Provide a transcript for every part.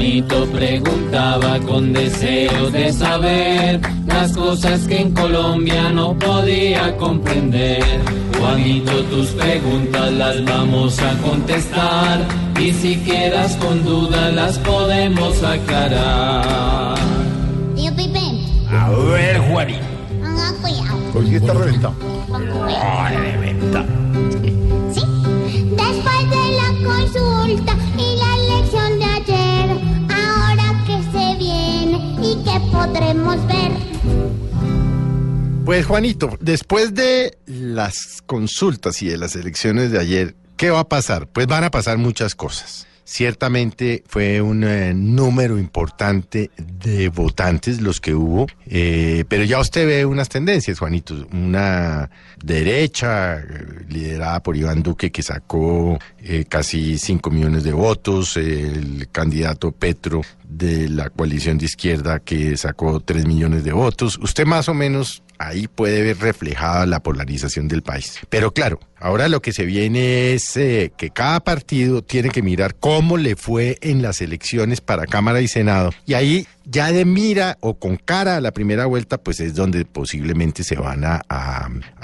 Juanito preguntaba con deseo de saber las cosas que en Colombia no podía comprender. Juanito, tus preguntas las vamos a contestar y si quedas con dudas las podemos aclarar. Tío Pipe, A ver, Juanito. cuidado. ¿Por qué está reventado? Ponga Ay, reventa. ¿Sí? Después de la consulta Pues Juanito, después de las consultas y de las elecciones de ayer, ¿qué va a pasar? Pues van a pasar muchas cosas. Ciertamente fue un eh, número importante de votantes los que hubo, eh, pero ya usted ve unas tendencias, Juanito. Una derecha eh, liderada por Iván Duque que sacó casi 5 millones de votos, el candidato Petro de la coalición de izquierda que sacó 3 millones de votos. Usted más o menos ahí puede ver reflejada la polarización del país. Pero claro, ahora lo que se viene es eh, que cada partido tiene que mirar cómo le fue en las elecciones para Cámara y Senado. Y ahí ya de mira o con cara a la primera vuelta, pues es donde posiblemente se van a,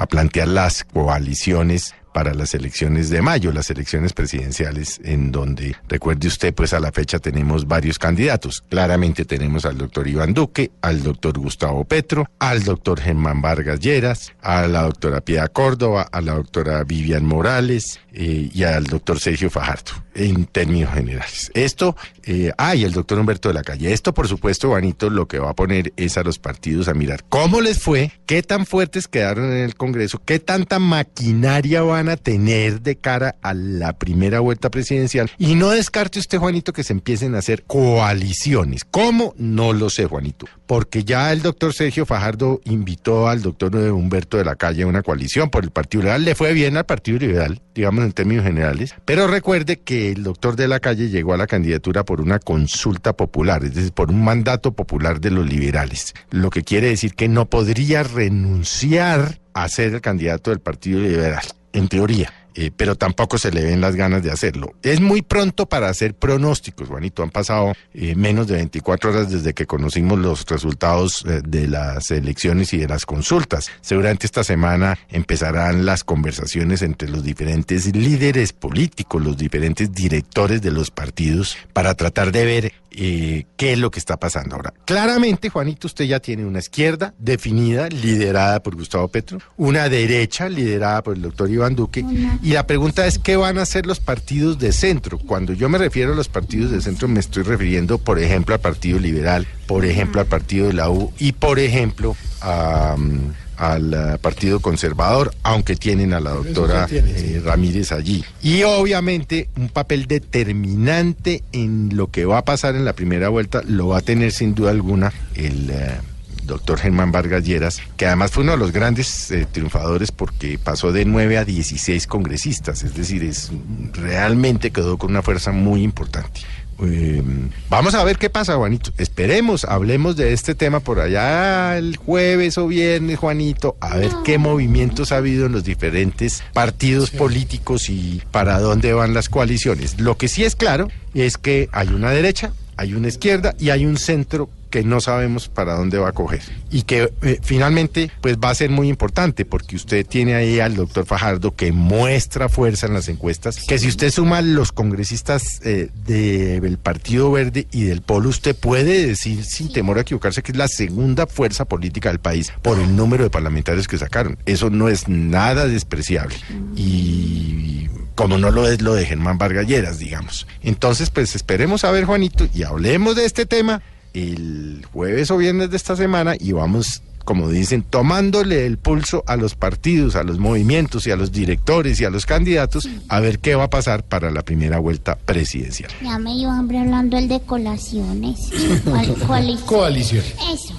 plantear las coaliciones para las elecciones de mayo, las elecciones presidenciales, en donde, recuerde usted, pues a la fecha tenemos varios candidatos. Claramente tenemos al doctor Iván Duque, al doctor Gustavo Petro, al doctor Germán Vargas Lleras, a la doctora Piedad Córdoba, a la doctora Vivian Morales eh, y al doctor Sergio Fajardo, en términos generales. Esto, eh, ah, y el doctor Humberto de la Calle. Esto, por supuesto, Juanito, lo que va a poner es a los partidos a mirar cómo les fue, qué tan fuertes quedaron en el Congreso, qué tanta maquinaria van a tener de cara a la primera vuelta presidencial. Y no descarte usted, Juanito, que se empiecen a hacer coaliciones. ¿Cómo? No lo sé, Juanito. Porque ya el doctor Sergio Fajardo invitó al doctor Humberto de la Calle a una coalición por el Partido Liberal. Le fue bien al Partido Liberal, digamos en términos generales. Pero recuerde que el doctor de la Calle llegó a la candidatura por una consulta popular, es decir, por un mandato popular de los liberales. Lo que quiere decir que no podría renunciar a ser el candidato del Partido Liberal, en teoría. Eh, pero tampoco se le ven las ganas de hacerlo. Es muy pronto para hacer pronósticos, Juanito. Han pasado eh, menos de 24 horas desde que conocimos los resultados eh, de las elecciones y de las consultas. Seguramente esta semana empezarán las conversaciones entre los diferentes líderes políticos, los diferentes directores de los partidos, para tratar de ver qué es lo que está pasando ahora. Claramente, Juanito, usted ya tiene una izquierda definida, liderada por Gustavo Petro, una derecha liderada por el doctor Iván Duque, y la pregunta es qué van a hacer los partidos de centro. Cuando yo me refiero a los partidos de centro, me estoy refiriendo, por ejemplo, al Partido Liberal, por ejemplo, al Partido de la U y, por ejemplo, a, mm, al eh, Partido Conservador, aunque tienen a la doctora eh, Ramírez allí. Y obviamente un papel determinante en lo que va a pasar en la primera vuelta lo va a tener sin duda alguna el... eh, doctor Germán Vargas Lleras, que además fue uno de los grandes eh, triunfadores porque pasó de 9 a 16 congresistas, es decir, es realmente quedó con una fuerza muy importante. Eh, vamos a ver qué pasa, Juanito. Esperemos, hablemos de este tema por allá el jueves o viernes, Juanito, a ver qué movimientos ha habido en los diferentes partidos políticos y para dónde van las coaliciones. Lo que sí es claro es que hay una derecha, hay una izquierda y hay un centro que no sabemos para dónde va a coger. Y que eh, finalmente pues va a ser muy importante porque usted tiene ahí al doctor Fajardo que muestra fuerza en las encuestas, que si usted suma los congresistas eh, del Partido Verde y del Polo, usted puede decir sin temor a equivocarse que es la segunda fuerza política del país por el número de parlamentarios que sacaron. Eso no es nada despreciable. Y como no lo es lo de Germán Vargas Lleras, digamos. Entonces, pues esperemos a ver, Juanito, y hablemos de este tema el jueves o viernes de esta semana y vamos como dicen, tomándole el pulso a los partidos, a los movimientos y a los directores y a los candidatos a ver qué va a pasar para la primera vuelta presidencial. Ya me dio hambre hablando el de colaciones. ¿Cuál, cuál es? Coalición. Eso.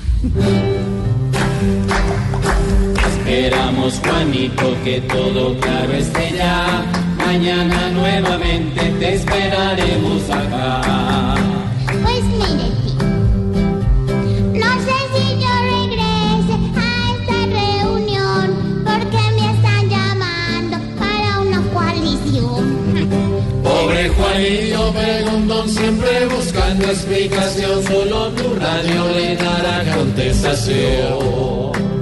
Esperamos, Juanito, que todo claro esté ya. Mañana nuevamente te esperaremos acá. Pobre Juanito preguntón, siempre buscando explicación. Solo tu radio le dará contestación.